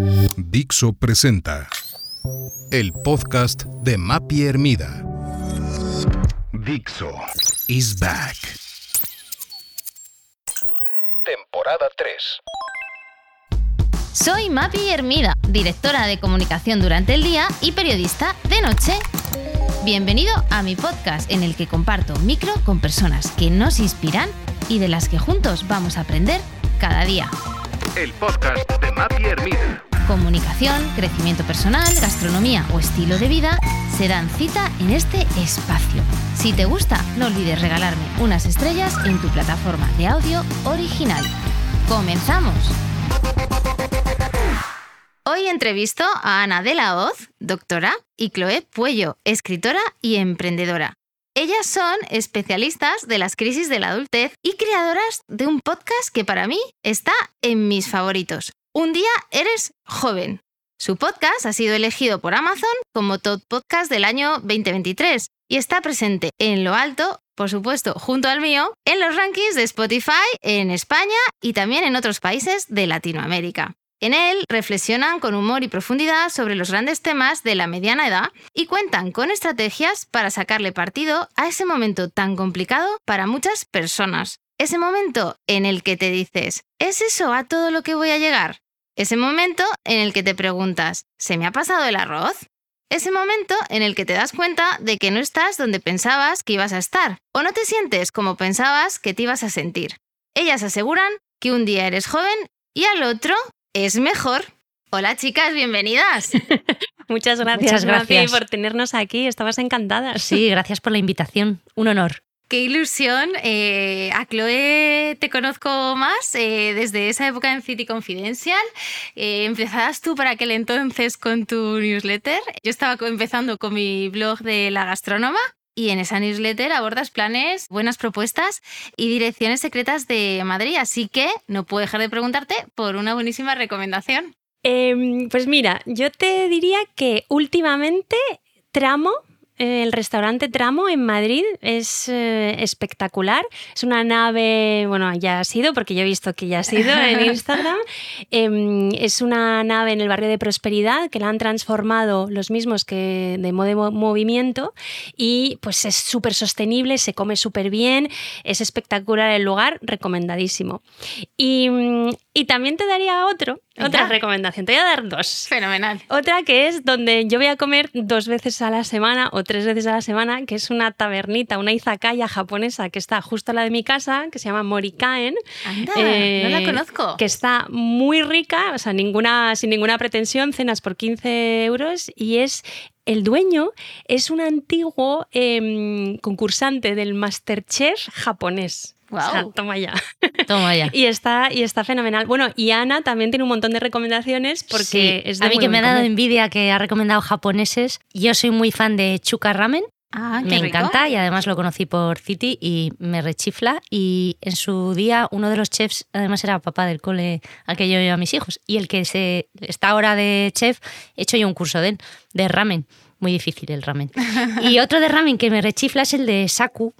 Dixo presenta el podcast de Mapi Hermida. Dixo is back. Temporada 3. Soy Mapi Hermida, directora de comunicación durante el día y periodista de noche. Bienvenido a mi podcast en el que comparto micro con personas que nos inspiran y de las que juntos vamos a aprender cada día. El podcast de Mapi Hermida. Comunicación, crecimiento personal, gastronomía o estilo de vida se dan cita en este espacio. Si te gusta, no olvides regalarme unas estrellas en tu plataforma de audio original. ¡Comenzamos! Hoy entrevisto a Ana de la Hoz, doctora, y Chloe Puello, escritora y emprendedora. Ellas son especialistas de las crisis de la adultez y creadoras de un podcast que para mí está en mis favoritos. Un día eres joven. Su podcast ha sido elegido por Amazon como Top Podcast del año 2023 y está presente en lo alto, por supuesto, junto al mío, en los rankings de Spotify en España y también en otros países de Latinoamérica. En él reflexionan con humor y profundidad sobre los grandes temas de la mediana edad y cuentan con estrategias para sacarle partido a ese momento tan complicado para muchas personas. Ese momento en el que te dices, ¿es eso a todo lo que voy a llegar? Ese momento en el que te preguntas, ¿se me ha pasado el arroz? Ese momento en el que te das cuenta de que no estás donde pensabas que ibas a estar o no te sientes como pensabas que te ibas a sentir. Ellas aseguran que un día eres joven y al otro es mejor. Hola chicas, bienvenidas. Muchas gracias, Muchas gracias. por tenernos aquí. Estabas encantadas. Sí, gracias por la invitación. Un honor. Qué ilusión. Eh, a Chloe te conozco más eh, desde esa época en City Confidential. Eh, empezabas tú para aquel entonces con tu newsletter. Yo estaba empezando con mi blog de la gastrónoma. Y en esa newsletter abordas planes, buenas propuestas y direcciones secretas de Madrid. Así que no puedo dejar de preguntarte por una buenísima recomendación. Em, pues mira, yo te diría que últimamente Tramo, el restaurante Tramo en Madrid es eh, espectacular. Es una nave, bueno, ya ha sido, porque yo he visto que ya ha sido en Instagram. Em, es una nave en el barrio de Prosperidad que la han transformado los mismos que de modo movimiento y pues es súper sostenible, se come súper bien, es espectacular el lugar, recomendadísimo. Y, mm, y también te daría otro, otra recomendación, te voy a dar dos. Fenomenal. Otra que es donde yo voy a comer dos veces a la semana o tres veces a la semana, que es una tabernita, una izakaya japonesa que está justo a la de mi casa, que se llama Morikaen. Anda, Eh, no la conozco. Que está muy rica, o sea, ninguna, sin ninguna pretensión, cenas por 15 euros y es. El dueño es un antiguo em, concursante del Masterchef japonés. O sea, Guau. toma ya. Toma ya. Y está, y está fenomenal. Bueno, y Ana también tiene un montón de recomendaciones porque Sí, es de a mí muy que me ha dado comer. envidia que ha recomendado japoneses. Yo soy muy fan de Chuka Ramen. Ah, me rico. encanta y además lo conocí por City y me rechifla. Y en su día uno de los chefs, además era papá del cole al que yo llevo a mis hijos. Y el que se está ahora de chef, he hecho yo un curso de de ramen. Muy difícil el ramen. Y otro de ramen que me rechifla es el de Saku,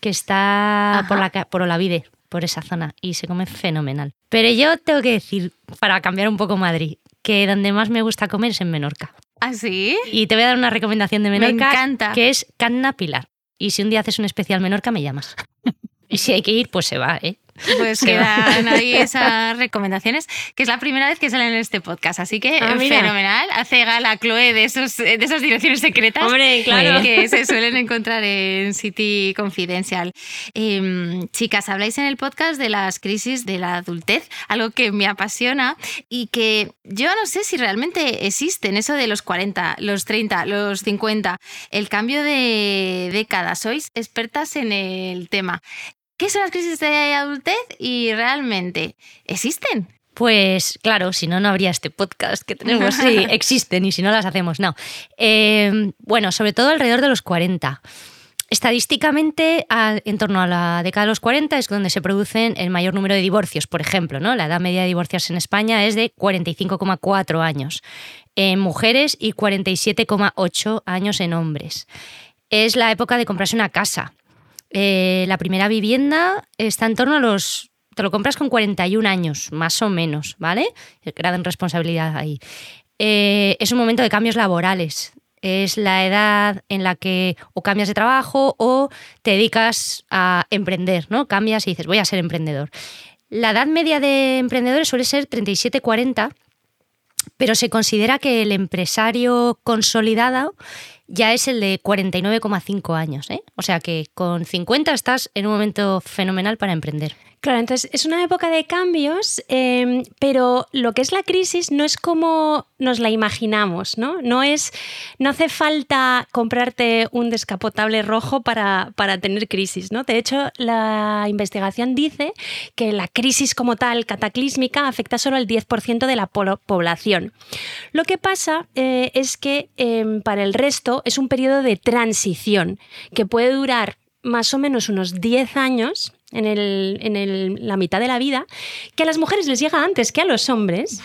que está por la, por Olavide, por esa zona, y se come fenomenal. Pero yo tengo que decir, para cambiar un poco Madrid, que donde más me gusta comer es en Menorca. ¿Ah, sí? Y te voy a dar una recomendación de Me Menorca, encanta. que es Canna Pilar. Y si un día haces un especial Menorca, me llamas. y si hay que ir, pues se va, ¿eh? Pues quedan ahí esas recomendaciones, que es la primera vez que salen en este podcast, así que Ah, fenomenal. Hace gala Chloe de, esos, de esas direcciones secretas Hombre, claro. que se suelen encontrar en City Confidential. Em, chicas, habláis en el podcast de las crisis de la adultez, algo que me apasiona y que yo no sé si realmente existen, eso de los 40, los 30, los 50, el cambio de década. Sois expertas en el tema. ¿Qué son las crisis de adultez y realmente existen? Pues claro, si no, no habría este podcast que tenemos. Sí, existen y si no las hacemos, no. Eh, bueno, sobre todo alrededor de los 40. Estadísticamente, en torno a la década de los 40 es donde se producen el mayor número de divorcios, por ejemplo. ¿no? La edad media de divorciarse en España es de 45,4 años en mujeres y 47,8 años en hombres. Es la época de comprarse una casa. Eh, la primera vivienda está en torno a los... Te lo compras con 41 años, más o menos, ¿vale? Gran responsabilidad ahí. Eh, es un momento de cambios laborales es la edad en la que o cambias de trabajo o te dedicas a emprender, ¿no? Cambias y dices, voy a ser emprendedor. La edad media de emprendedores suele ser 37-40, pero se considera que el empresario consolidado ya es el de 49,5 años. ¿eh? O sea que con 50 estás en un momento fenomenal para emprender. Claro, entonces es una época de cambios, em, pero lo que es la crisis no es como nos la imaginamos, ¿no? No es, no hace falta comprarte un descapotable rojo para, para tener crisis, ¿no? De hecho, la investigación dice que la crisis como tal, cataclísmica, afecta solo al 10% de la población. Lo que pasa eh, es que em, para el resto es un periodo de transición que puede durar más o menos unos 10 años en, la mitad de la vida, que a las mujeres les llega antes que a los hombres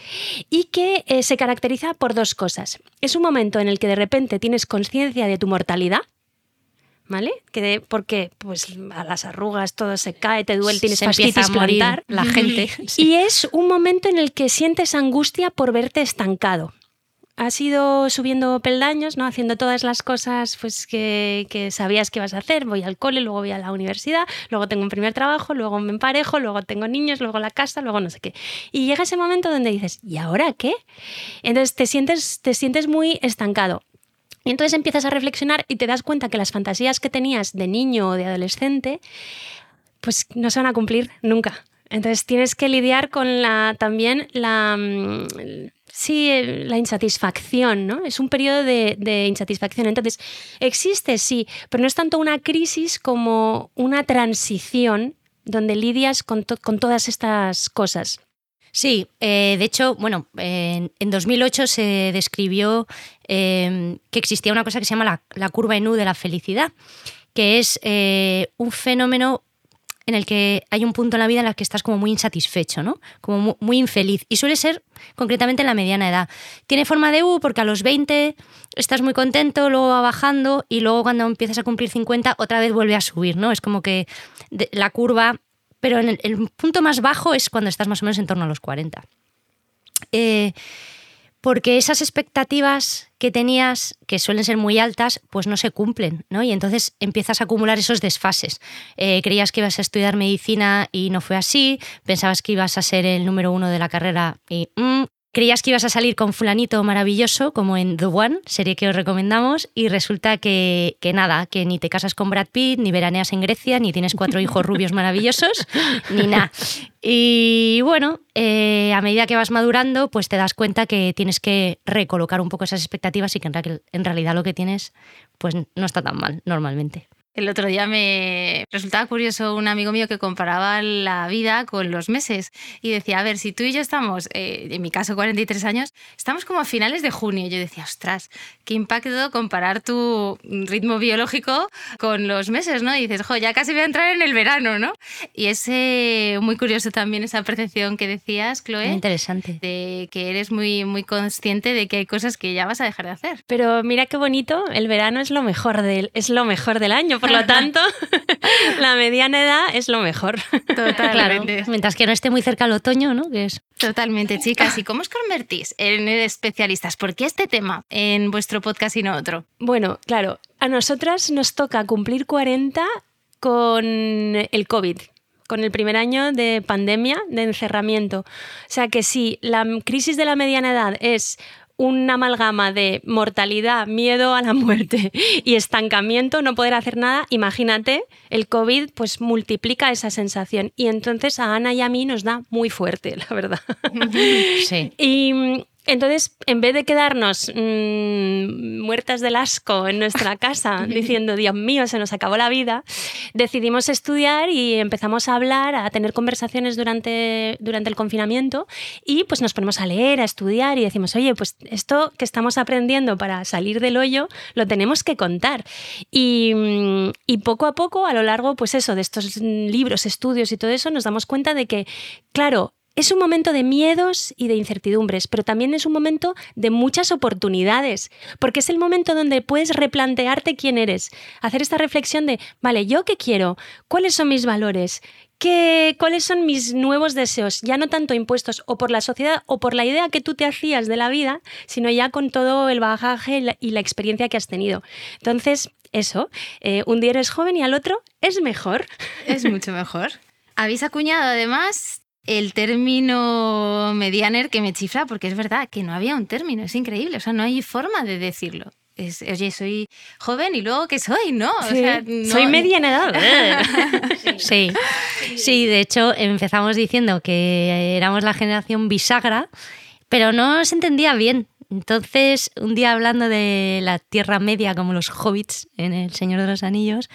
y que eh, se caracteriza por dos cosas. Es un momento en el que de repente tienes conciencia de tu mortalidad, ¿vale? Que porque pues a las arrugas todo se cae, te duele, tienes fascitis plantar, la gente. Y es un momento en el que sientes angustia por verte estancado has ido subiendo peldaños, ¿no? Haciendo todas las cosas pues, que, sabías que ibas a hacer. Voy al cole, luego voy a la universidad, luego tengo un primer trabajo, luego me emparejo, luego tengo niños, luego la casa, luego no sé qué. Y llega ese momento donde dices, ¿y ahora qué? Entonces te sientes, te sientes muy estancado. Y entonces empiezas a reflexionar y te das cuenta que las fantasías que tenías de niño o de adolescente, pues no se van a cumplir nunca. Entonces tienes que lidiar con la, también la, mm, Sí, la insatisfacción, ¿no? Es un periodo de, insatisfacción. Entonces, existe, sí, pero no es tanto una crisis como una transición donde lidias con, todas estas cosas. Sí, eh, de hecho, bueno, en 2008 se describió em, que existía una cosa que se llama la, curva en U de la felicidad, que es eh, un fenómeno en el que hay un punto en la vida en el que estás como muy insatisfecho, ¿no? Como muy, infeliz. Y suele ser concretamente en la mediana edad. Tiene forma de U porque a los 20 estás muy contento, luego va bajando y luego cuando empiezas a cumplir 50 otra vez vuelve a subir, ¿no? Es como que la curva, pero el, punto más bajo es cuando estás más o menos en torno a los 40. Eh, porque esas expectativas que tenías, que suelen ser muy altas, pues no se cumplen, ¿no? Y entonces empiezas a acumular esos desfases. Eh, creías que ibas a estudiar medicina y no fue así, pensabas que ibas a ser el número uno de la carrera y mm, Creías que ibas a salir con fulanito maravilloso, como en The One, serie que os recomendamos, y resulta que, nada, que ni te casas con Brad Pitt, ni veraneas en Grecia, ni tienes cuatro hijos rubios maravillosos, ni nada. Y bueno, eh, a medida que vas madurando, pues te das cuenta que tienes que recolocar un poco esas expectativas y que en realidad lo que tienes, pues no está tan mal normalmente. El otro día me resultaba curioso un amigo mío que comparaba la vida con los meses y decía, a ver, si tú y yo estamos, eh, en mi caso 43 años, estamos como a finales de junio. Yo decía, ostras, qué impacto comparar tu ritmo biológico con los meses, ¿no? Y dices, jo, ya casi voy a entrar en el verano, ¿no? Y es muy curioso también esa percepción que decías, Chloe. interesante. De que eres muy, muy consciente de que hay cosas que ya vas a dejar de hacer. Pero mira qué bonito, el verano es lo mejor del, es lo mejor del año por lo tanto, la mediana edad es lo mejor. Totalmente. mientras que no esté muy cerca el otoño, ¿no? Que es... Totalmente, chicas. ¿Y cómo os convertís en especialistas? ¿Por qué este tema en vuestro podcast y no otro? Bueno, claro, a nosotras nos toca cumplir 40 con el COVID con el primer año de pandemia, de encerramiento. O sea que si la crisis de la mediana edad es una amalgama de mortalidad, miedo a la muerte y estancamiento, no poder hacer nada, imagínate, el COVID pues multiplica esa sensación y entonces a Ana y a mí nos da muy fuerte, la verdad. Sí. Y Entonces, en vez de quedarnos mmm, muertas del asco en nuestra casa diciendo, Dios mío, se nos acabó la vida, decidimos estudiar y empezamos a hablar, a tener conversaciones durante, durante el confinamiento y pues nos ponemos a leer, a estudiar y decimos, oye, pues esto que estamos aprendiendo para salir del hoyo lo tenemos que contar. Y, y poco a poco, a lo largo, pues eso, de estos libros, estudios y todo eso, nos damos cuenta de que, claro, es un momento de miedos y de incertidumbres, pero también es un momento de muchas oportunidades, porque es el momento donde puedes replantearte quién eres, hacer esta reflexión de, vale, ¿yo qué quiero? ¿Cuáles son mis valores? ¿Qué, ¿Cuáles son mis nuevos deseos? Ya no tanto impuestos o por la sociedad o por la idea que tú te hacías de la vida, sino ya con todo el bagaje y la experiencia que has tenido. Entonces, eso, eh, un día eres joven y al otro es mejor. Es mucho mejor. Habéis acuñado además el término medianer que me chifra, porque es verdad que no había un término, es increíble, o sea, no hay forma de decirlo. Es, oye, soy joven y luego ¿qué soy, ¿no? Soy mediana edad. sí. sí, de hecho empezamos diciendo que éramos la generación bisagra, pero no se entendía bien. Entonces, un día hablando de la Tierra Media como los hobbits en El Señor de los Anillos,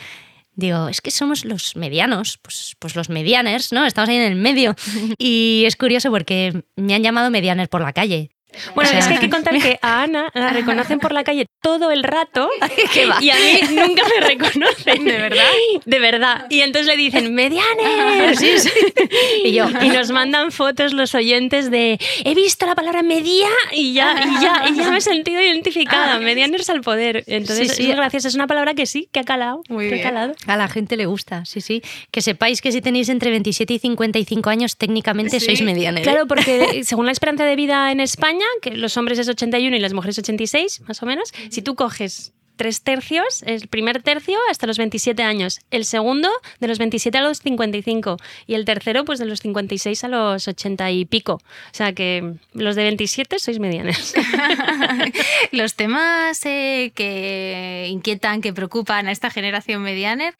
Digo, es que somos los medianos, pues, pues los medianers, ¿no? Estamos ahí en el medio. Y es curioso porque me han llamado medianer por la calle. Bueno, es que hay que contar que a Ana la reconocen por la calle todo el rato y a mí nunca me reconocen. ¿De verdad? De verdad. Y entonces le dicen, ¡Medianer! Sí, sí. Y yo, y nos mandan fotos los oyentes de, he visto la palabra media y ya, y ya, y ya me he sentido identificada. Medianers al poder. Entonces, sí, gracias. Es una palabra que sí, que ha calado. Muy que ha calado. A la gente le gusta, sí, sí. Que sepáis que si tenéis entre 27 y 55 años, técnicamente sois medianer. Claro, porque según la esperanza de vida en España, que los hombres es 81 y las mujeres 86, más o menos, si tú coges tres tercios, el primer tercio hasta los 27 años, el segundo de los 27 a los 55 y el tercero pues de los 56 a los 80 y pico. O sea que los de 27 sois medianos. los temas eh, que inquietan, que preocupan a esta generación medianer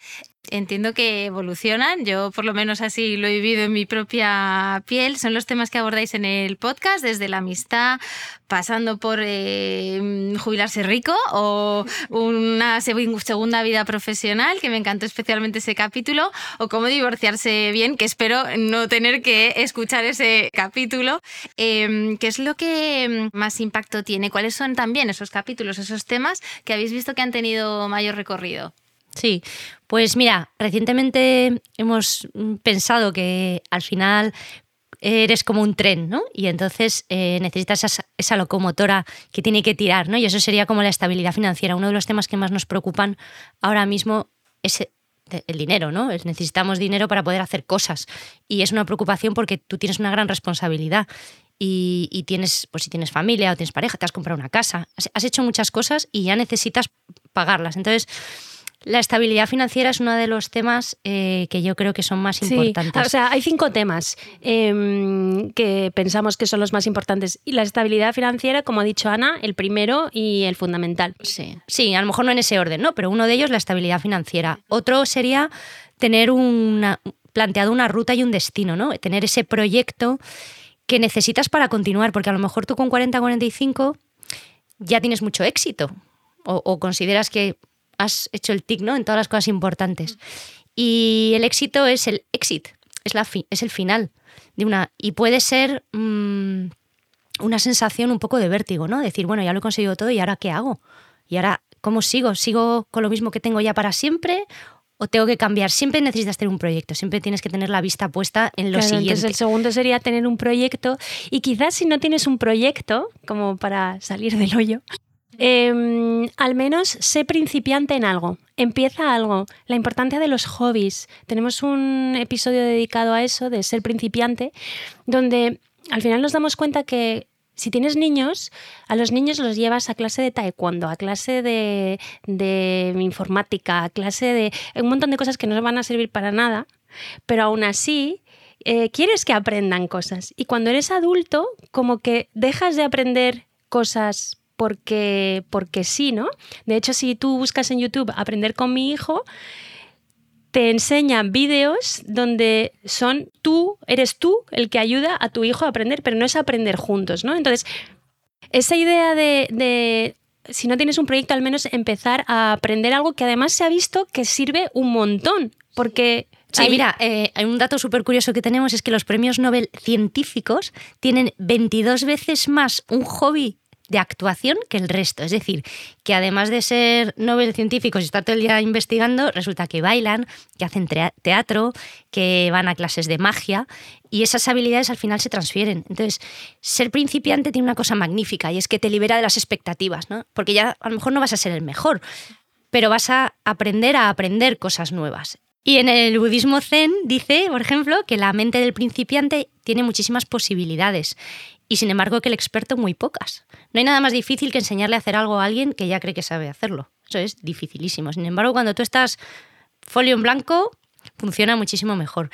entiendo que evolucionan. Yo por lo menos así lo he vivido en mi propia piel. Son los temas que abordáis en el podcast, desde la amistad, pasando por eh, jubilarse rico o una segunda vida profesional, que me encantó especialmente ese capítulo, o cómo divorciarse bien, que espero no tener que escuchar ese capítulo. Em, ¿Qué es lo que más impacto tiene? ¿Cuáles son también esos capítulos, esos temas que habéis visto que han tenido mayor recorrido? Sí, pues mira, recientemente hemos pensado que al final eres como un tren, ¿no? Y entonces eh, necesitas esa, locomotora que tiene que tirar, ¿no? Y eso sería como la estabilidad financiera. Uno de los temas que más nos preocupan ahora mismo es el dinero, ¿no? Necesitamos dinero para poder hacer cosas. Y es una preocupación porque tú tienes una gran responsabilidad. Y, y, tienes, pues si tienes familia o tienes pareja, te has comprado una casa, has hecho muchas cosas y ya necesitas pagarlas. Entonces, la estabilidad financiera es uno de los temas eh, que yo creo que son más importantes. O sea, hay cinco temas em, que pensamos que son los más importantes. Y la estabilidad financiera, como ha dicho Ana, el primero y el fundamental. Sí, sí a lo mejor no en ese orden, ¿no? Pero uno de ellos la estabilidad financiera. Otro sería tener una, planteado una ruta y un destino, ¿no? Tener ese proyecto que necesitas para continuar, porque a lo mejor tú con 40, 45 ya tienes mucho éxito o consideras que has hecho el tic ¿no? en todas las cosas importantes. Y el éxito es el exit, es, la es el final de una. Y puede ser mm, una sensación un poco de vértigo, ¿no? Decir, bueno, ya lo he conseguido todo y ahora qué hago? ¿Y ahora cómo sigo? ¿Sigo con lo mismo que tengo ya para siempre? ¿O tengo que cambiar? Siempre necesitas tener un proyecto, siempre tienes que tener la vista puesta en lo siguiente. Entonces el segundo sería tener un proyecto y quizás si no tienes un proyecto, como para salir del hoyo, Em, al menos sé principiante en algo, empieza algo. La importancia de los hobbies. Tenemos un episodio dedicado a eso, de ser principiante, donde al final nos damos cuenta que si tienes niños, a los niños los llevas a clase de taekwondo, a clase de, informática, a clase de un montón de cosas que no van a servir para nada, pero aún así eh, quieres que aprendan cosas. Y cuando eres adulto, como que dejas de aprender cosas porque, porque sí, ¿no? De hecho, si tú buscas en YouTube aprender con mi hijo, te enseñan vídeos donde son tú, eres tú el que ayuda a tu hijo a aprender, pero no es aprender juntos, ¿no? Entonces, esa idea de, de, si no tienes un proyecto, al menos empezar a aprender algo que además se ha visto que sirve un montón, porque... Sí, mira, eh, hay un dato súper curioso que tenemos es que los premios Nobel científicos tienen 22 veces más un hobby de actuación que el resto. Es decir, que además de ser Nobel científicos y estar todo el día investigando, resulta que bailan, que hacen teatro, que van a clases de magia y esas habilidades al final se transfieren. Entonces, ser principiante tiene una cosa magnífica y es que te libera de las expectativas, ¿no? Porque ya a lo mejor no vas a ser el mejor, pero vas a aprender a aprender cosas nuevas. Y en el budismo zen dice, por ejemplo, que la mente del principiante tiene muchísimas posibilidades y sin embargo que el experto muy pocas. No hay nada más difícil que enseñarle a hacer algo a alguien que ya cree que sabe hacerlo. Eso es dificilísimo. Sin embargo, cuando tú estás folio en blanco, funciona muchísimo mejor.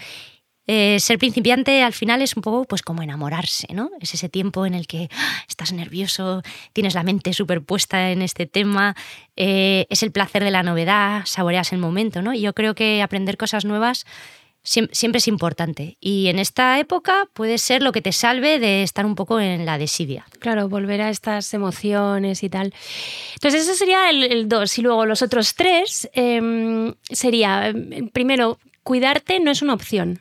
Eh, ser principiante al final es un poco pues como enamorarse, ¿no? Es ese tiempo en el que ¡ah! estás nervioso, tienes la mente superpuesta en este tema, eh, es el placer de la novedad, saboreas el momento, ¿no? Y yo creo que aprender cosas nuevas siempre es importante. Y en esta época puede ser lo que te salve de estar un poco en la desidia. Claro, volver a estas emociones y tal. Entonces, eso sería el, el dos. Y luego los otros tres em, sería, em, primero, cuidarte no es una opción.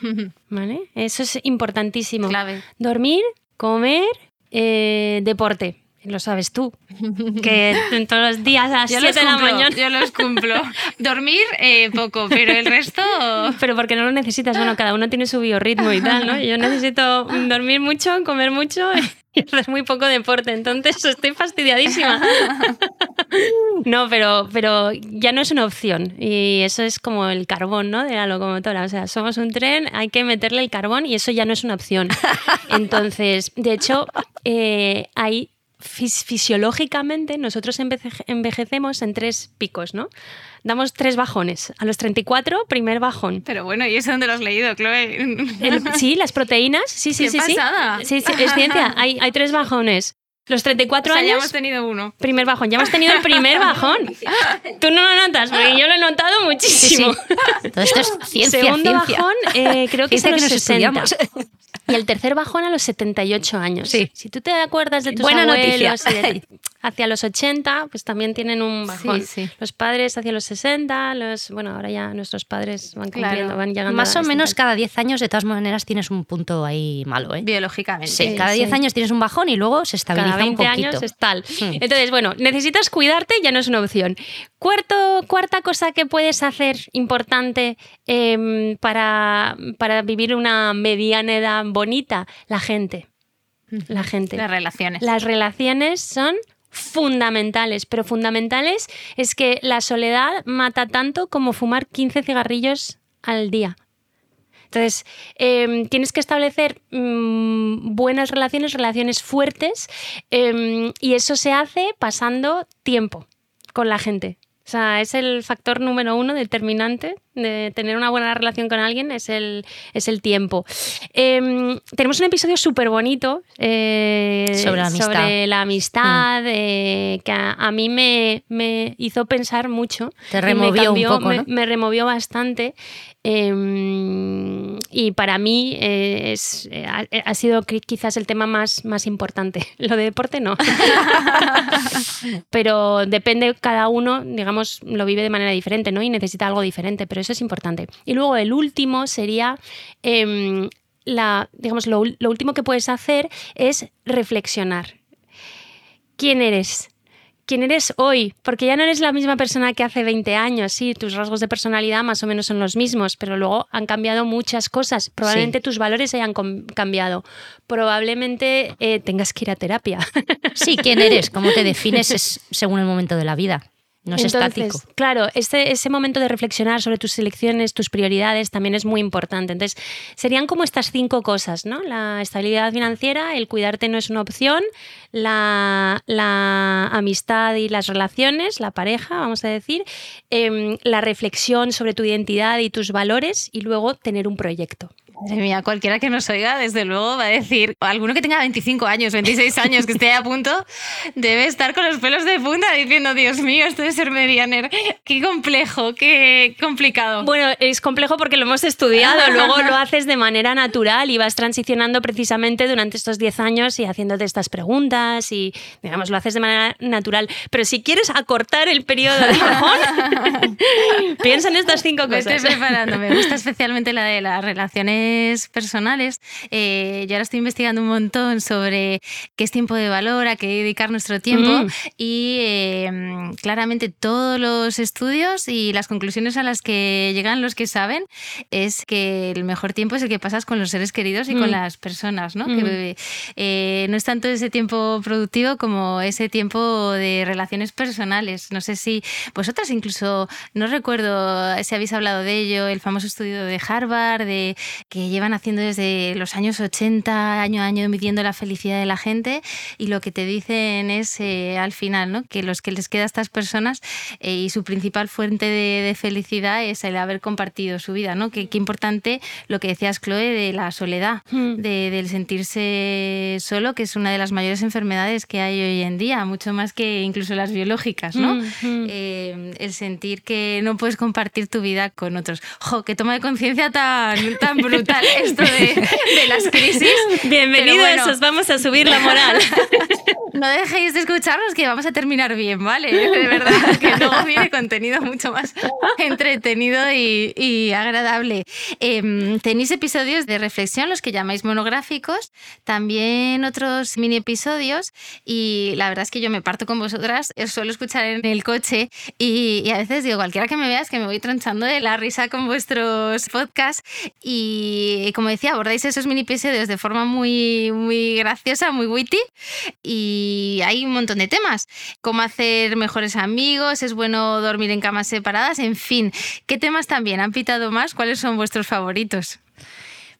¿Vale? Eso es importantísimo. Clave. Dormir, comer, eh, deporte. Lo sabes tú. Que en todos los días a las Yo los 7 de la mañana. yo los cumplo. Dormir, eh, poco, pero el resto... Pero porque no lo necesitas. Bueno, cada uno tiene su biorritmo y tal, ¿no? Yo necesito dormir mucho, comer mucho y hacer muy poco deporte. Entonces estoy fastidiadísima. No, pero, pero ya no es una opción. Y eso es como el carbón, ¿no? De la locomotora. O sea, somos un tren, hay que meterle el carbón y eso ya no es una opción. Entonces, de hecho, eh, hay fis- fisiológicamente nosotros enveje- envejecemos en tres picos, ¿no? Damos tres bajones. A los 34, primer bajón. Pero bueno, ¿y eso dónde lo has leído, Chloe? El- sí, las proteínas, sí, sí, ¡Qué sí, sí. pasada! Sí, sí, es ciencia. Hay, hay tres bajones. Los 34 O sea, ya años, hemos tenido uno. primer bajón. Ya hemos tenido el primer bajón. Tú no lo notas, porque yo lo he notado muchísimo. sí. Todo esto es ciencia, Segundo ciencia. bajón, eh, creo que es a Ciencia los que nos 60. estudiamos. Y el tercer bajón a los 78 años. Sí. Si tú te acuerdas de tus Buena abuelos noticia. y de- hacia los 80, pues también tienen un bajón. Sí, sí. Los padres hacia los 60, los bueno, ahora ya nuestros padres van Claro. cumpliendo, van llegando Más a o menos cada 10 años, de todas maneras, tienes un punto ahí malo, ¿eh? Biológicamente. Sí, cada sí. 10 años tienes un bajón y luego se estabiliza cada 20 un poquito. años es tal. Hmm. Entonces, bueno, necesitas cuidarte, ya no es una opción. Cuarto, cuarta cosa que puedes hacer importante em, para, para vivir una mediana edad bonita, la gente. La gente. Las relaciones. Las relaciones son fundamentales, pero fundamentales es que la soledad mata tanto como fumar 15 cigarrillos al día. Entonces, em, tienes que establecer mm, buenas relaciones, relaciones fuertes, em, y eso se hace pasando tiempo con la gente. O sea, es el factor número uno determinante de tener una buena relación con alguien, es el, es el tiempo. Em, tenemos un episodio súper bonito eh, Sobre la amistad. sobre la amistad, eh, que a, a mí me, me hizo pensar mucho. Te y me removió un poco, me- ¿no? me removió bastante. eh, y para mí eh, es, eh, ha, ha sido qui- quizás el tema más, más importante. Lo de deporte no. pero depende, cada uno, digamos, lo vive de manera diferente, ¿no? Y necesita algo diferente, pero eso es importante. Y luego el último sería. em, la, digamos, lo, último que puedes hacer es reflexionar. ¿Quién eres? quién eres hoy, porque ya no eres la misma persona que hace 20 años, sí, tus rasgos de personalidad más o menos son los mismos, pero luego han cambiado muchas cosas, probablemente tus valores hayan cambiado, probablemente eh, tengas que ir a terapia. Sí, quién eres, cómo te defines es según el momento de la vida. No es Entonces, estático. Claro, este, ese momento de reflexionar sobre tus elecciones, tus prioridades, también es muy importante. Entonces, serían como estas cinco cosas, ¿no? La estabilidad financiera, el cuidarte no es una opción, la, la amistad y las relaciones, la pareja, vamos a decir, em, la reflexión sobre tu identidad y tus valores y luego tener un proyecto. Madre mía, cualquiera que nos oiga, desde luego, va a decir, alguno que tenga 25 años, 26 años, que esté a punto, debe estar con los pelos de punta diciendo, Dios mío, esto de ser medianer, qué complejo, qué complicado. Bueno, es complejo porque lo hemos estudiado, luego lo haces de manera natural y vas transicionando precisamente durante estos 10 años y haciéndote estas preguntas y, digamos, lo haces de manera natural. Pero si quieres acortar el periodo de piensa en estas cinco Me cosas. estoy preparando, me gusta especialmente la de las relaciones personales. Eh, yo ahora estoy investigando un montón sobre qué es tiempo de valor, a qué dedicar nuestro tiempo Mm. y eh, claramente todos los estudios y las conclusiones a las que llegan los que saben es que el mejor tiempo es el que pasas con los seres queridos y con Mm. las personas, ¿no? Mm. Que eh, no es tanto ese tiempo productivo como ese tiempo de relaciones personales. No sé si vosotras incluso, no recuerdo si habéis hablado de ello, el famoso estudio de Harvard, de que llevan haciendo desde los años 80, año a año, midiendo la felicidad de la gente y lo que te dicen es eh, al final, ¿no? Que los que les queda a estas personas eh, y su principal fuente de, de felicidad es el haber compartido su vida, ¿no? Que qué importante lo que decías, Chloe, de la soledad, Mm. de- del sentirse solo, que es una de las mayores enfermedades que hay hoy en día, mucho más que incluso las biológicas, ¿no? Mm, mm. Eh, el sentir que no puedes compartir tu vida con otros. ¡Jo! ¡Qué toma de conciencia tan, tan brutal esto de, de las crisis! Bienvenidos, bueno. os vamos a subir la moral. No dejéis de escucharnos que vamos a terminar bien, ¿vale? De verdad, que luego viene contenido mucho más entretenido y, y agradable. Em, tenéis episodios de reflexión, los que llamáis monográficos, también otros mini episodios y la verdad es que yo me parto con vosotras, os suelo escuchar en el coche y, y a veces digo, cualquiera que me veas que me voy tronchando de la risa con vuestros podcasts y como decía, abordáis esos mini episodios de forma muy, muy graciosa, muy witty y hay un montón de temas. Cómo hacer mejores amigos, es bueno dormir en camas separadas, en fin. ¿Qué temas también han pitado más? ¿Cuáles son vuestros favoritos?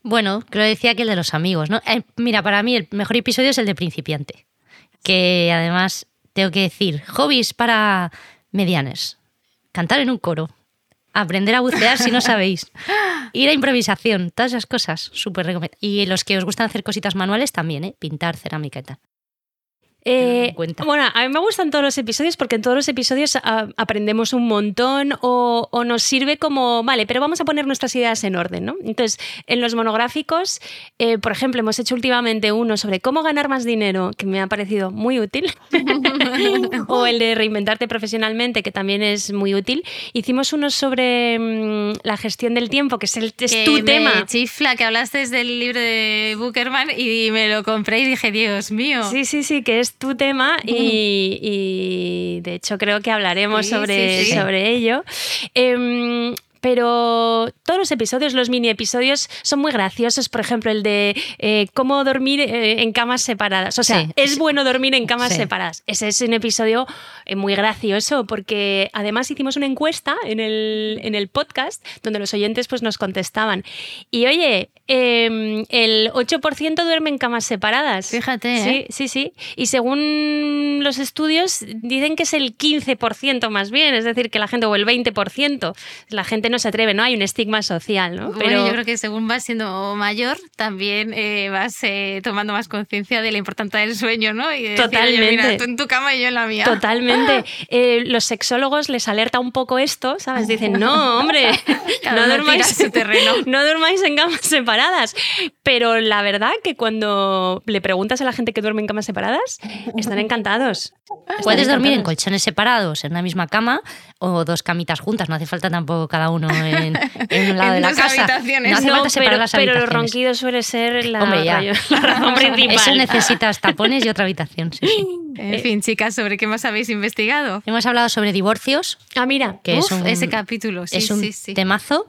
Bueno, creo que decía que el de los amigos, ¿no? Eh, mira, para mí el mejor episodio es el de principiante. Que además tengo que decir, hobbies para medianes. Cantar en un coro. Aprender a bucear si no sabéis. Ir a improvisación. Todas esas cosas. Súper recomendable. Y los que os gustan hacer cositas manuales también, ¿eh? Pintar, cerámica y tal. Eh, bueno, a mí me gustan todos los episodios porque en todos los episodios ah, aprendemos un montón o, o nos sirve como, vale, pero vamos a poner nuestras ideas en orden, ¿no? Entonces, en los monográficos, eh, por ejemplo, hemos hecho últimamente uno sobre cómo ganar más dinero, que me ha parecido muy útil, o el de reinventarte profesionalmente, que también es muy útil. Hicimos uno sobre mm, la gestión del tiempo, que es, el, es Que tu me tema. chifla que hablaste del libro de Buckerman y me lo compré y dije, Dios mío. Sí, sí, sí, que es tu tema y, y, de hecho creo que hablaremos Sí, sobre, sí, sí. sobre ello. Em, pero todos los episodios, los mini episodios, son muy graciosos. Por ejemplo, el de eh, cómo dormir eh, en camas separadas. O sea, Sí. es bueno dormir en camas Sí. separadas. Ese es un episodio eh, muy gracioso porque además hicimos una encuesta en el, en el podcast donde los oyentes pues, nos contestaban. Y oye, em, el 8% duerme en camas separadas. Fíjate, Sí, ¿eh? sí, sí. Y según los estudios, dicen que es el 15% más bien, es decir, que la gente, o el 20%, la gente no se atreve, ¿no? Hay un estigma social, ¿no? Bueno, yo creo que según vas siendo mayor, también eh, vas eh, tomando más conciencia de la importancia del sueño, ¿no? Y de decir, "Oye, Totalmente. mira, tú en tu cama y yo en la mía. Totalmente. Eh, los sexólogos les alerta un poco esto, ¿sabes? Dicen, no, hombre, no durmáis, su terreno. no durmáis en camas separadas. Pero la verdad que cuando le preguntas a la gente que duerme en camas separadas, están encantados. Están Puedes dormir en colchones separados, en una misma cama, o dos camitas juntas. No hace falta tampoco cada uno en, en un lado En de la casa. habitaciones. No hace No, falta separar pero, las pero los habitaciones. ronquidos suele ser la, Hombre, ya. rayo- la razón principal. Eso necesitas tapones y otra habitación. sí, sí. En fin, chicas, ¿sobre qué más habéis investigado? Hemos hablado sobre divorcios, Ah, mira. que Uf, es un, ese capítulo, sí, es un sí, sí. temazo.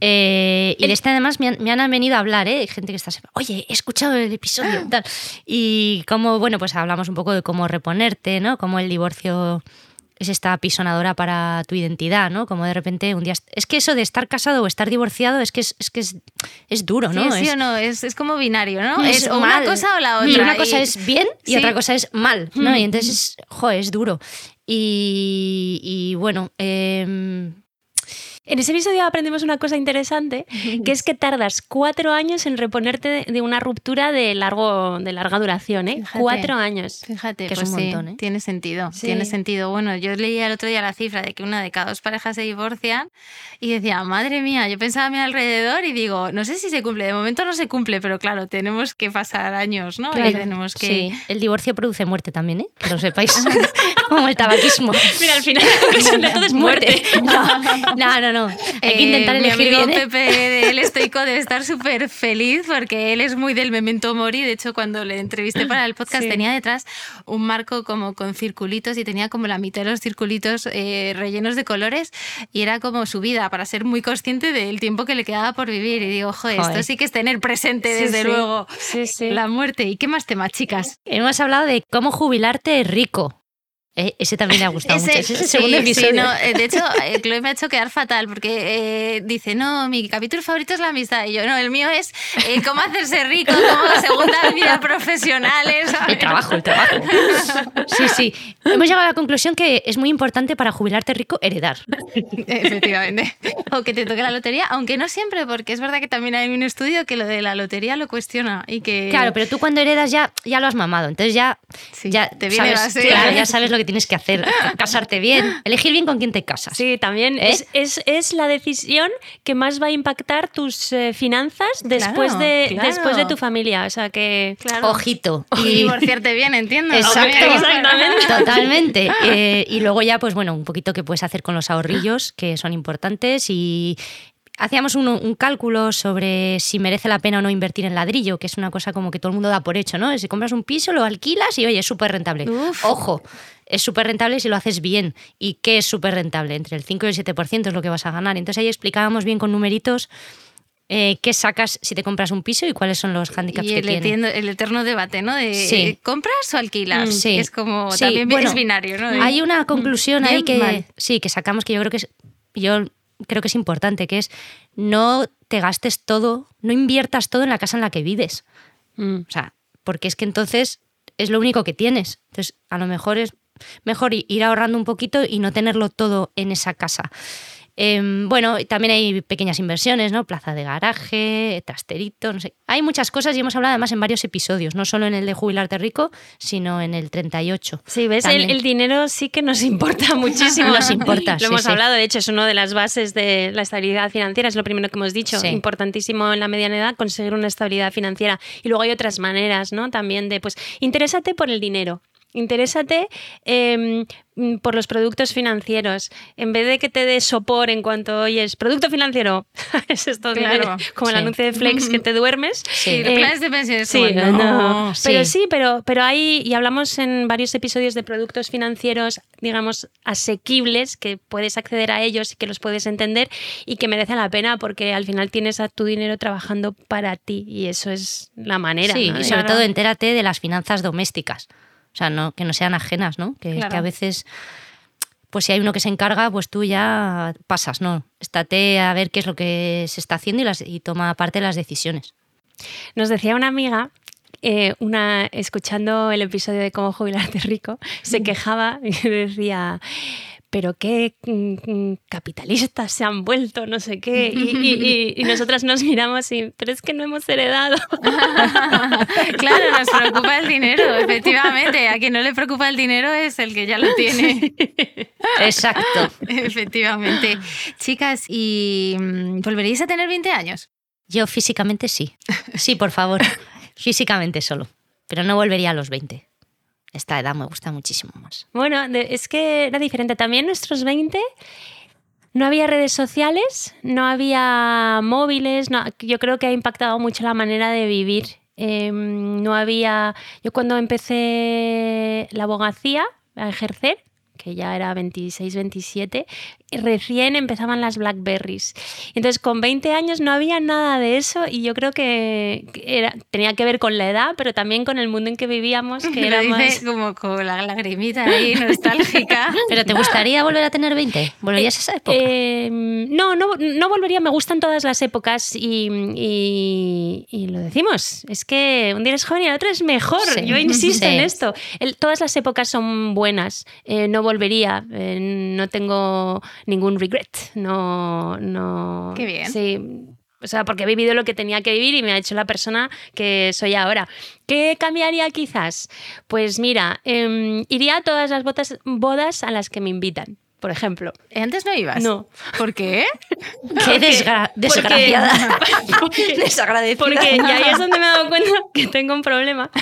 Eh, y de este además me han, me han venido a hablar, ¿eh? Gente que está oye, he escuchado el episodio, tal. Y como, bueno, pues hablamos un poco de cómo reponerte, ¿no? Cómo el divorcio es esta pisonadora para tu identidad, ¿no? Como de repente un día... Es que eso de estar casado o estar divorciado es que es, es, que es, es duro, ¿no? Sí, sí Es- o no, es, es como binario, ¿no? es Es, o mal. una cosa o la otra. Y una cosa y- es bien y Sí. otra cosa es mal, ¿no? Y entonces, es, jo, es duro. Y, y bueno, em, En ese episodio aprendemos una cosa interesante, que es que tardas cuatro años en reponerte de- una ruptura de, largo, de larga duración, ¿eh? Fíjate. Cuatro años. Fíjate, Que es pues un sí, montón, ¿eh? tiene sentido, Sí. tiene sentido. Bueno, yo leía el otro día la cifra de que una de cada dos parejas se divorcian y decía, madre mía, yo pensaba a mi alrededor y digo, no sé si se cumple, de momento no se cumple, pero claro, tenemos que pasar años, ¿no? Y Claro. tenemos que... Sí, el divorcio produce muerte también, ¿eh? Que lo sepáis. Como el tabaquismo. Mira, al final sobre todo es muerte. No, no, no. No. Hay que Eh, intentar mi elegir amigo bien. ¿eh? Pepe del Estoico debe estar súper feliz porque él es muy del memento mori. De hecho, cuando le entrevisté para el podcast Sí. tenía detrás un marco como con circulitos y tenía como la mitad de los circulitos eh, rellenos de colores y era como su vida para ser muy consciente del tiempo que le quedaba por vivir. Y digo, joder, esto sí que es tener presente Sí, desde sí. luego la muerte. ¿Y qué más temas, chicas? Hemos hablado de cómo jubilarte rico. Eh, ese también le ha gustado mucho. Ese es el sí, segundo sí, episodio. no, eh, de hecho, eh, Chloe me ha hecho quedar fatal porque eh, dice, no, mi capítulo favorito es la amistad. Y yo, no, el mío es eh, cómo hacerse rico, cómo segunda vida profesionales. El trabajo, el trabajo. Sí, sí. Hemos llegado a la conclusión que es muy importante para jubilarte rico heredar. Efectivamente. O que te toque la lotería, aunque no siempre, porque es verdad que también hay un estudio que lo de la lotería lo cuestiona y que... Claro, pero tú cuando heredas ya, ya lo has mamado. Entonces ya, Sí, ya, te viene sabes, claro, ya sabes lo que tienes que hacer. Casarte bien, elegir bien con quién te casas. Sí, también ¿Eh? es, es, es la decisión que más va a impactar tus eh, finanzas después, Claro, de, claro. después de tu familia. O sea que... Claro. Ojito. Y divorciarte bien, entiendo. Exacto. Exactamente. Totalmente. Eh, y luego ya, pues bueno, un poquito que puedes hacer con los ahorrillos, que son importantes. Y hacíamos un, un cálculo sobre si merece la pena o no invertir en ladrillo, que es una cosa como que todo el mundo da por hecho, ¿no? Si compras un piso, lo alquilas y oye, es súper rentable. Uf. Ojo. Es súper rentable si lo haces bien. ¿Y qué es súper rentable? Entre el 5 y el 7% es lo que vas a ganar. Entonces ahí explicábamos bien con numeritos eh, qué sacas si te compras un piso y cuáles son los handicaps Y que el, tiene. etiendo- el eterno debate, ¿no? De Sí. eh, ¿compras o alquilas? Mm, sí. Es como, Sí, también bueno, es binario, ¿no? De- Hay una conclusión bien, ahí que mal. sí, que sacamos que yo creo que es yo creo que es importante, que es no te gastes todo, no inviertas todo en la casa en la que vives. Mm. O sea, porque es que entonces es lo único que tienes. Entonces, a lo mejor es mejor ir ahorrando un poquito y no tenerlo todo en esa casa. Em, bueno, también hay pequeñas inversiones, ¿no? Plaza de garaje, trasterito, no sé. Hay muchas cosas y hemos hablado además en varios episodios, no solo en el de jubilarte rico, sino en el 38. Sí, ves, el, dinero sí que nos importa muchísimo. Nos importa, Lo sí, hemos sí. hablado, de hecho, es una de las bases de la estabilidad financiera, es lo primero que hemos dicho. Sí. Importantísimo en la mediana edad conseguir una estabilidad financiera. Y luego hay otras maneras, ¿no? También de, pues, interésate por el dinero. Interésate eh, mm, por los productos financieros. En vez de que te dé sopor en cuanto oyes producto financiero, es esto Claro, como el anuncio de Flex que te duermes. Sí, Eh, de planes de pensiones. Sí, no. no. Pero Sí. pero, pero hay, y hablamos en varios episodios de productos financieros, digamos, asequibles, que puedes acceder a ellos y que los puedes entender y que merecen la pena porque al final tienes a tu dinero trabajando para ti y eso es la manera. Sí, y sobre todo entérate de las finanzas domésticas. O sea, no, que no sean ajenas, ¿no? Que, Claro. que a veces, pues si hay uno que se encarga, pues tú ya pasas, ¿no? Estate a ver qué es lo que se está haciendo y, las, y toma parte de las decisiones. Nos decía una amiga, eh, una, escuchando el episodio de cómo jubilarte rico, se quejaba y decía, pero qué mm, mm, capitalistas se han vuelto, no sé qué. Y, y- y- y nosotras nos miramos y, pero es que no hemos heredado. claro, nos preocupa el dinero, efectivamente. A quien no le preocupa el dinero es el que ya lo tiene. Exacto. efectivamente. Chicas, ¿y mm, volveríais a tener 20 años? Yo físicamente sí. Sí, por favor. físicamente solo. Pero no volvería a los 20. Esta edad me gusta muchísimo más. Bueno, es que era diferente. También nuestros 20 no había redes sociales, no había móviles, yo creo que ha impactado mucho la manera de vivir. Eh, no había. Yo cuando empecé la abogacía a ejercer, que ya era 26, 27, recién empezaban las Blackberries. Entonces, con 20 años no había nada de eso y yo creo que era, tenía que ver con la edad, pero también con el mundo en que vivíamos, que era más... como con la lagrimita ahí nostálgica. ¿Pero te gustaría volver a tener 20? ¿Volverías a esa época? Eh, no, no, no volvería, me gustan todas las épocas y, y- y lo decimos, es que un día es joven y el otro es mejor, Sí. yo insisto Sí. en esto. El- todas las épocas son buenas, eh, no volvería, eh, no tengo ningún regret. No, no. Qué bien. Sí. O sea, porque he vivido lo que tenía que vivir y me ha hecho la persona que soy ahora. ¿Qué cambiaría quizás? Pues mira, em, iría a todas las bodas a las que me invitan, por ejemplo. ¿Eh, ¿Antes no ibas? No. ¿Por qué? Qué desgra- desgraciada. Porque- Desagradecida. Porque y ahí es donde me he dado cuenta que tengo un problema.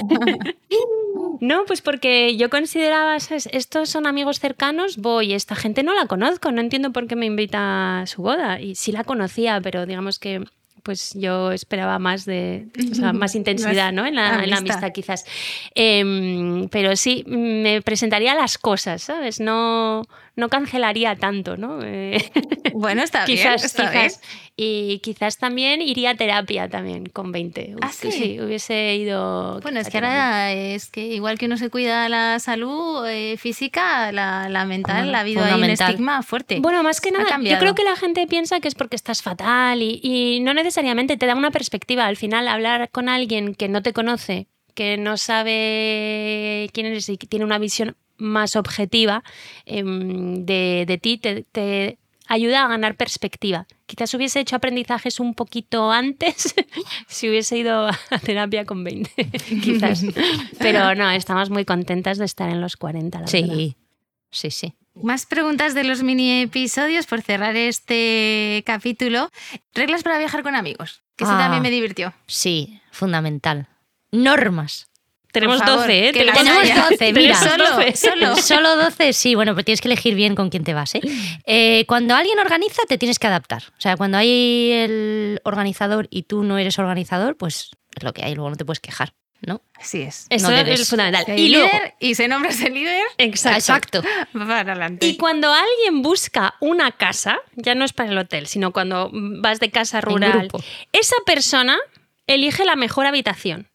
No, pues porque yo consideraba, ¿sabes? estos son amigos cercanos, voy, esta gente no la conozco, no entiendo por qué me invita a su boda. Y sí la conocía, pero digamos que pues yo esperaba más de, o sea, más intensidad, ¿no? En la, en la Amistad. amistad, quizás. Em, pero sí, me presentaría las cosas, ¿sabes? No, no cancelaría tanto, ¿no? Eh, Bueno, está quizás, bien. Está quizás. Y quizás también iría a terapia también con 20. ¿Ah, sí? hubiese ido. Bueno, es que ahora es que igual que uno se cuida la salud eh, física, la, la mental, Fundam- la vida hay un estigma fuerte. Bueno, más que nada, yo creo que la gente piensa que es porque estás fatal y, y no necesariamente te da una perspectiva. Al final, hablar con alguien que no te conoce, que no sabe quién eres y que tiene una visión más objetiva em, de, de ti, te, te ayuda a ganar perspectiva. Quizás hubiese hecho aprendizajes un poquito antes si hubiese ido a terapia con 20, quizás. Pero no, estamos muy contentas de estar en los 40, la verdad. Sí, sí, sí. Más preguntas de los mini episodios por cerrar este capítulo. Reglas para viajar con amigos, que eso Ah. también me divirtió. Sí, fundamental. Normas. Tenemos favor, 12, ¿eh? Tenemos haya. 12, mira. Solo, solo. Solo 12, sí, bueno, pues tienes que elegir bien con quién te vas. ¿eh? Eh, cuando alguien organiza, te tienes que adaptar. O sea, cuando hay el organizador y tú no eres organizador, pues es lo que hay, luego no te puedes quejar, ¿no? Así es. Eso No es fundamental. Y luego, líder y se nombra ese líder, exacto. Exacto. para adelante. Y cuando alguien busca una casa, ya no es para el hotel, sino cuando vas de casa rural, esa persona elige la mejor habitación.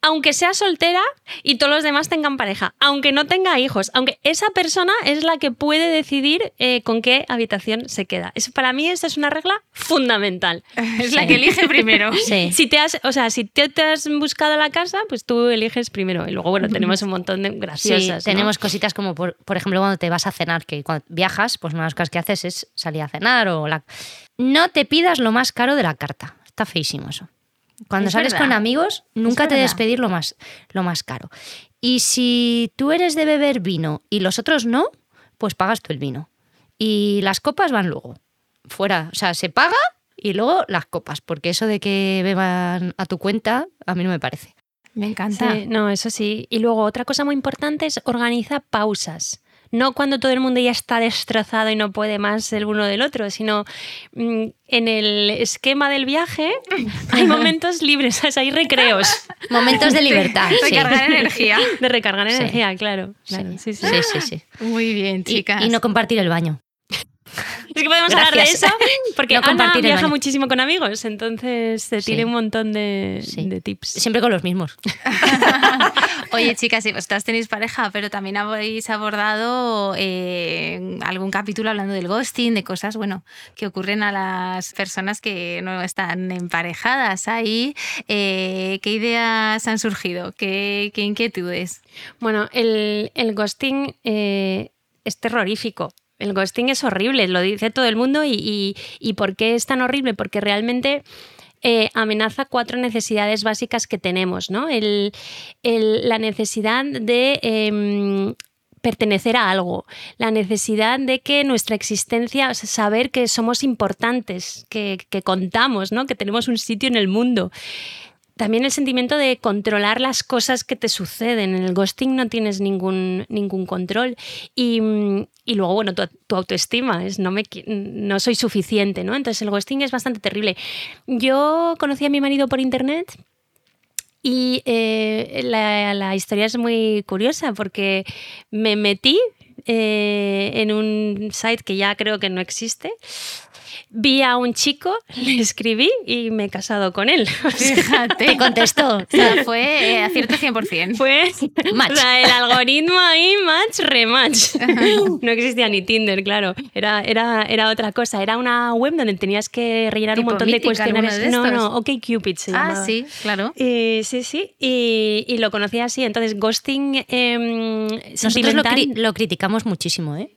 Aunque sea soltera y todos los demás tengan pareja, aunque no tenga hijos, aunque esa persona es la que puede decidir eh, con qué habitación se queda. Eso, para mí esa es una regla fundamental. es la que elige primero. Sí. Si te has, o sea, si te, te has buscado la casa, pues tú eliges primero. Y luego, bueno, tenemos un montón de Sí, graciosas. ¿no? tenemos cositas como, por, por ejemplo, cuando te vas a cenar, que cuando viajas, pues una de las cosas que haces es salir a cenar o la... No te pidas lo más caro de la carta. Está feísimo eso. Cuando Es sales verdad. con amigos, nunca te verdad. debes pedir lo más, lo más caro. Y si tú eres de beber vino y los otros no, pues pagas tú el vino. Y las copas van luego. Fuera. O sea, se paga y luego las copas. Porque eso de que beban a tu cuenta, a mí no me parece. Me encanta. Sí, no, eso sí. Y luego otra cosa muy importante es organiza pausas. No cuando todo el mundo ya está destrozado y no puede más el uno del otro, sino mm, en el esquema del viaje hay momentos libres, ¿sabes? hay recreos Momentos de libertad. sí. Recargar energía. de recargar Sí. energía, claro. claro, sí, sí. Sí, sí, sí. Muy bien, Y- chicas. Y, no compartir el baño. Es que podemos hablar de eso porque No Ana viaja muchísimo con amigos, entonces te Sí. tiene un montón de, Sí. de tips. Siempre con los mismos. Oye, chicas, si vosotras tenéis pareja, pero también habéis abordado eh, algún capítulo hablando del ghosting, de cosas, bueno, que ocurren a las personas que no están emparejadas ahí. Eh, ¿Qué ideas han surgido? ¿Qué, qué inquietudes? Bueno, el, el ghosting eh, es terrorífico. El ghosting es horrible, lo dice todo el mundo. ¿Y, y, y por qué es tan horrible? Porque realmente eh, amenaza cuatro necesidades básicas que tenemos, ¿no? El- la necesidad de em, pertenecer a algo, la necesidad de que nuestra existencia, o sea, saber que somos importantes, que, que contamos, ¿no? que tenemos un sitio en el mundo. También el sentimiento de controlar las cosas que te suceden. En el ghosting no tienes ningún, ningún control. Y, y luego, bueno, tu, tu autoestima es no, me, no soy suficiente, ¿no? Entonces el ghosting es bastante terrible. Yo conocí a mi marido por internet y eh, la, la historia es muy curiosa porque me metí eh, en un site que ya creo que no existe. Vi a un chico, le escribí y me he casado con él. O sea, Fíjate. Te contestó. O sea, fue eh, acierto 100%. Fue Match. o sea, el algoritmo ahí, match, rematch. No existía ni Tinder, claro. Era, era, era otra cosa. Era una web donde tenías que rellenar un montón de cuestionarios. de No, no, OK Cupid se Ah, sí, claro. Eh, sí, sí, y, y lo conocí así. Entonces, ghosting em, Nosotros lo, sentimental. cri- lo criticamos muchísimo, ¿eh?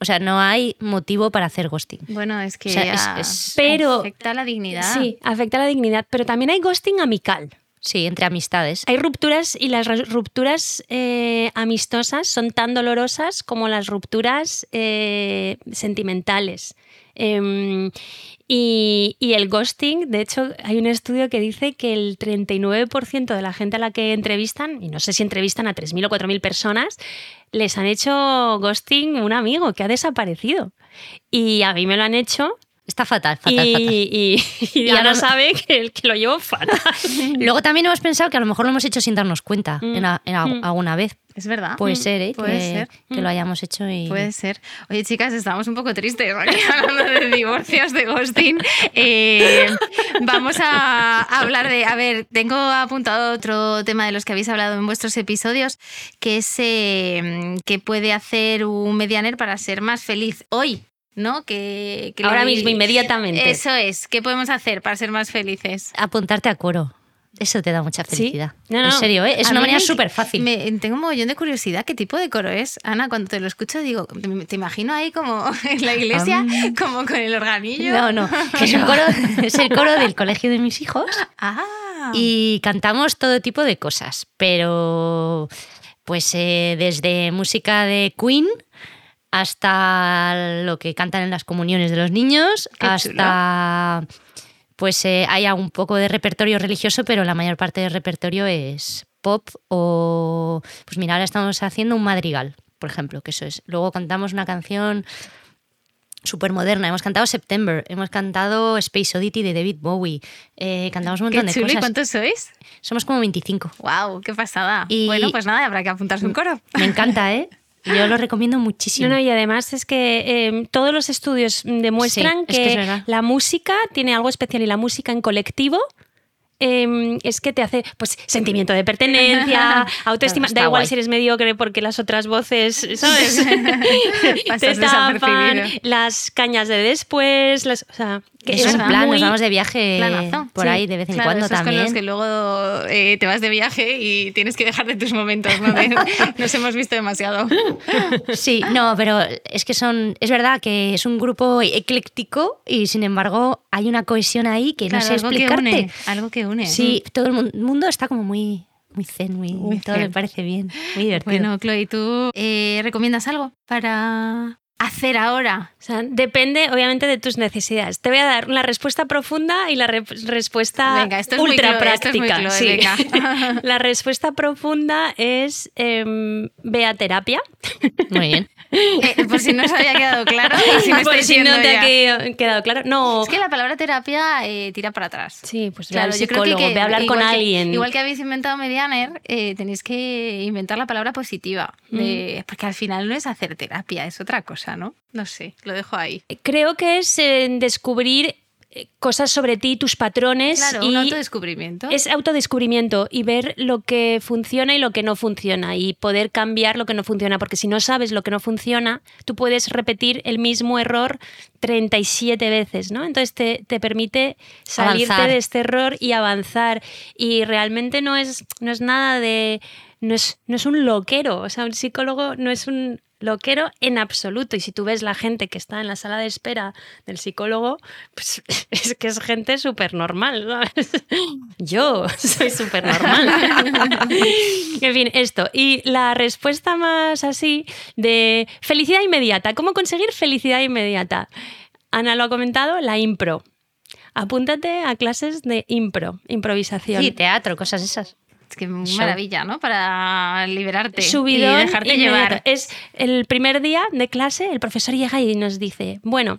O sea, no hay motivo para hacer ghosting. Bueno, es que O sea, es- es- Pero- afecta la dignidad. Sí, afecta la dignidad, pero también hay ghosting amical. Sí, entre amistades. Hay rupturas y las ra- rupturas eh, amistosas son tan dolorosas como las rupturas eh, sentimentales. Em, y, y el ghosting, de hecho, hay un estudio que dice que el 39% de la gente a la que entrevistan, y no sé si entrevistan a 3.000 o 4.000 personas, les han hecho ghosting un amigo que ha desaparecido. Y a mí me lo han hecho Está fatal, fatal, y, fatal. y- no- sabe que, que lo llevo fatal. Luego también hemos pensado que a lo mejor lo hemos hecho sin darnos cuenta Mm. en, a- en a- Mm. alguna vez. Es verdad. Puede ser, ¿eh? Puede que, ser. que lo hayamos hecho y... Puede ser. Oye, chicas, estamos un poco tristes aquí hablando de divorcios, de ghosting. Eh, vamos a hablar de. A ver, tengo apuntado otro tema de los que habéis hablado en vuestros episodios, que es eh, que puede hacer un medianer para ser más feliz hoy. ¿No? Que, que le- Ahora mismo, inmediatamente. Eso es. ¿Qué podemos hacer para ser más felices? Apuntarte a coro. Eso te da mucha Sí. felicidad. No, no. En serio, ¿eh? es A una manera súper fácil. me- tengo un montón de curiosidad. ¿Qué tipo de coro es? Ana, cuando te lo escucho, digo, te, te imagino ahí como en la iglesia, Am. como con el organillo. No, no, que es, un coro, es el coro del colegio de mis hijos Ah. y cantamos todo tipo de cosas, pero pues eh, desde música de Queen hasta lo que cantan en las comuniones de los niños, Qué hasta pues eh, hay un poco de repertorio religioso, pero la mayor parte del repertorio es pop o pues mira, ahora estamos haciendo un madrigal, por ejemplo, que eso es. Luego cantamos una canción súper moderna. Hemos cantado September, hemos cantado Space Oddity de David Bowie, eh, cantamos un Qué montón de chulo. ¿Y cosas. cuántos sois? Somos como 25. ¡Wow! ¡Qué pasada! Y- Bueno, pues nada, habrá que apuntarse un coro. Me encanta, ¿eh? Yo lo recomiendo muchísimo. No, no, y además es que eh, todos los estudios demuestran Sí, que, es la música tiene algo especial y la música en colectivo eh, es que te hace pues sentimiento de pertenencia, autoestima. Da igual guay. si eres mediocre porque las otras voces, ¿sabes? te tapan, las cañas de después, las, o sea, que es un plan, nos vamos de viaje Planazo. por Sí. ahí de vez en Claro, cuando esos con los también. que luego eh, te vas de viaje y tienes que dejar de tus momentos, ¿no? De- nos hemos visto demasiado. Sí, no, pero es que son. Es verdad que es un grupo ecléctico y sin embargo hay una cohesión ahí que Claro, no sé algo que explicarte. une. Algo que une. Sí, todo el mun- mundo está como muy, muy zen, muy, Muy todo zen. me parece bien, muy divertido. Bueno, Chloe, ¿tú eh, recomiendas algo para hacer ahora? O sea, depende obviamente de tus necesidades. Te voy a dar la respuesta profunda y la re- respuesta Venga, esto es muy ultra Chloe, esto es muy práctica. Sí. venga. la respuesta profunda es em, ve a terapia. Muy bien. Eh, por si no os había quedado claro. y si me Por si no te ya. ha que- quedado claro. No. Es que la palabra terapia eh, tira para atrás. Sí, pues Claro, yo creo que- psicólogo, que ve a hablar con que- alguien. igual que habéis inventado Medianer, eh, tenéis que inventar la palabra positiva. de- Porque al final no es hacer terapia, es otra cosa, ¿no? No sé, lo dejo ahí. Creo que es descubrir cosas sobre ti, tus patrones Claro, y un autodescubrimiento. es autodescubrimiento y ver lo que funciona y lo que no funciona y poder cambiar lo que no funciona, porque si no sabes lo que no funciona, tú puedes repetir el mismo error 37 veces, ¿no? Entonces te, te permite salirte Avanzar. de este error y avanzar y realmente no es, no es nada de... No es, no es un loquero, o sea, un psicólogo no es un loquero en absoluto. Y si tú ves la gente que está en la sala de espera del psicólogo, pues es que es gente súper normal, ¿sabes? Yo soy súper normal. en fin, esto. Y la respuesta más así de felicidad inmediata. ¿Cómo conseguir felicidad inmediata? Ana lo ha comentado, la impro. Apúntate a clases de impro, improvisación. Sí, teatro, cosas esas. Es que maravilla, ¿no? Para liberarte subidón y dejarte inmediato. llevar. Es el primer día de clase, el profesor llega y nos dice, bueno,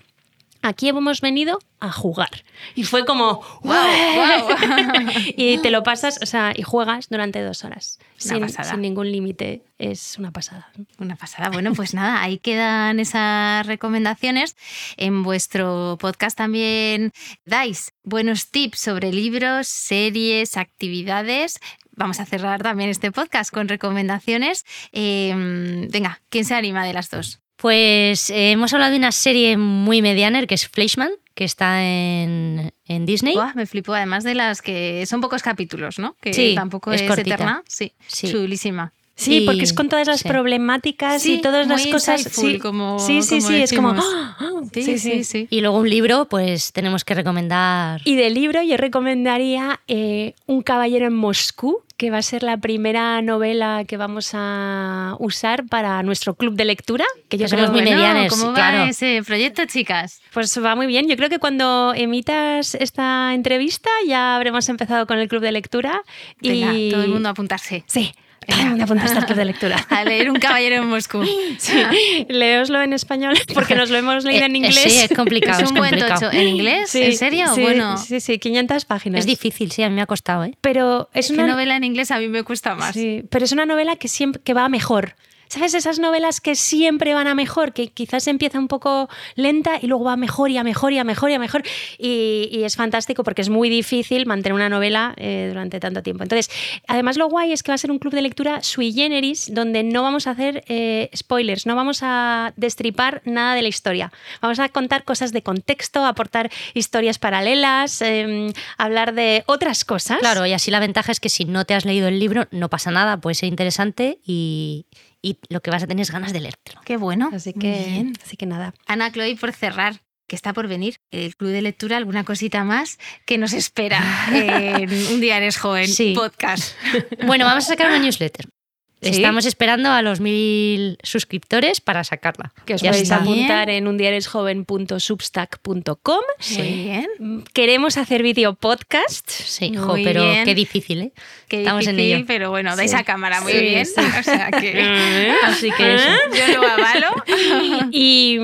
aquí hemos venido a jugar. Y fue como, Wow, wow. y te lo pasas, o sea, y juegas durante dos horas. Una Sin, pasada. sin ningún límite. Es una pasada. Una pasada. Bueno, pues nada, ahí quedan esas recomendaciones. En vuestro podcast también dais buenos tips sobre libros, series, actividades. Vamos a cerrar también este podcast con recomendaciones. Eh, venga, ¿quién se anima de las dos? Pues eh, hemos hablado de una serie muy medianer que es Fleischman, que está en, en Disney. Me flipó, además de las que son pocos capítulos, ¿no? Que Sí, tampoco es es, cortita. eterna. Sí, Sí. chulísima. Sí, Y- porque es con todas las sí. problemáticas Sí, y todas las cosas. Sí, como- sí, sí, como sí, es como. ¡ah! ¡ah! Sí, sí, sí. Y luego un libro, pues tenemos que recomendar. Y de libro yo recomendaría eh, Un caballero en Moscú, que va a ser la primera novela que vamos a usar para nuestro club de lectura, que yo Que creo somos muy Bueno, ¿Cómo va ese proyecto, chicas? pues va muy bien. Yo creo que cuando emitas esta entrevista ya habremos empezado con el club de lectura Venga, y todo el mundo a apuntarse. Sí, apuntarse al club de lectura. A leer Un caballero en Moscú. Sí, leoslo en español porque nos lo hemos leído en Eh, eh, inglés. Sí, es complicado. Es un buen tocho. ¿En inglés? Sí, ¿En serio? sí, bueno, Sí, sí, 500 páginas. Es difícil, sí, a mí me ha costado, ¿eh? Pero es ¿qué una novela en inglés a mí me cuesta más? Sí, pero es una novela que siempre que va mejor. ¿Sabes? Esas novelas que siempre van a mejor, que quizás empieza un poco lenta y luego va mejor y a mejor y a mejor y a mejor. Y, es fantástico porque es muy difícil mantener una novela eh, durante tanto tiempo. Entonces, además lo guay es que va a ser un club de lectura sui generis donde no vamos a hacer eh, spoilers, no vamos a destripar nada de la historia. Vamos a contar cosas de contexto, aportar historias paralelas, eh, hablar de otras cosas. Claro, y así la ventaja es que si no te has leído el libro, no pasa nada, puede ser interesante y, y lo que vas a tener es ganas de leértelo. Qué bueno. Así que, bien. así que nada. Ana Chloe, por cerrar, que está por venir, el club de lectura, alguna cosita más que nos espera en Un día eres joven Sí. podcast. Bueno, vamos a sacar una newsletter. ¿Sí? Estamos esperando a los mil suscriptores para sacarla. Que os Ya podéis está. apuntar en undiaresjoven.substack.com. Muy bien. Mm, Queremos hacer vídeo podcast. Sí, jo, pero bien. qué difícil, ¿eh? Qué Estamos en difícil, ello. pero bueno, dais Sí. a cámara muy Sí, bien. sí. O sea que Así que eso. yo lo avalo. Y,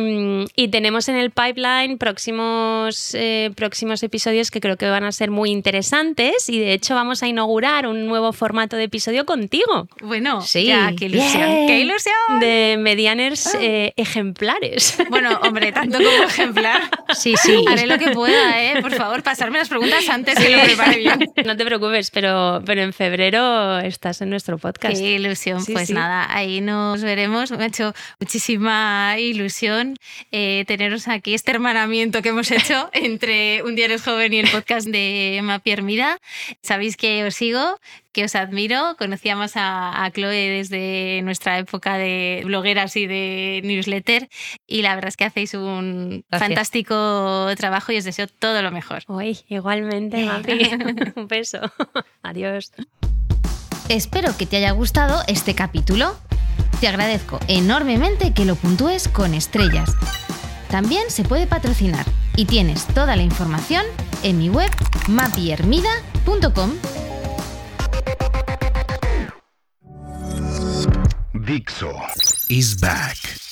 y tenemos en el pipeline próximos, eh, próximos episodios que creo que van a ser muy interesantes. Y de hecho, vamos a inaugurar un nuevo formato de episodio contigo. Bueno, Sí. ya, qué ilusión. ¡Qué ilusión! De medianers eh, ejemplares. Bueno, hombre, tanto como ejemplar. Sí, sí. Haré lo que pueda, ¿eh? Por favor, pasarme las preguntas antes que lo prepare bien. No te preocupes, pero, pero en febrero estás en nuestro podcast. Qué ilusión. Sí, pues sí. nada, ahí nos veremos. Me ha hecho muchísima ilusión eh, teneros aquí, este hermanamiento que hemos hecho entre Un día eres joven y el podcast de Mapi Hermida. Sabéis que os sigo, que os admiro. Conocíamos a, a Chloe desde nuestra época de blogueras y de newsletter y la verdad es que hacéis un Gracias. fantástico trabajo y os deseo todo lo mejor. Uy, igualmente, Mapi. Un beso. Adiós. Espero que te haya gustado este capítulo. Te agradezco enormemente que lo puntúes con estrellas. También se puede patrocinar y tienes toda la información en mi web mapiermida.com. Dixo is back.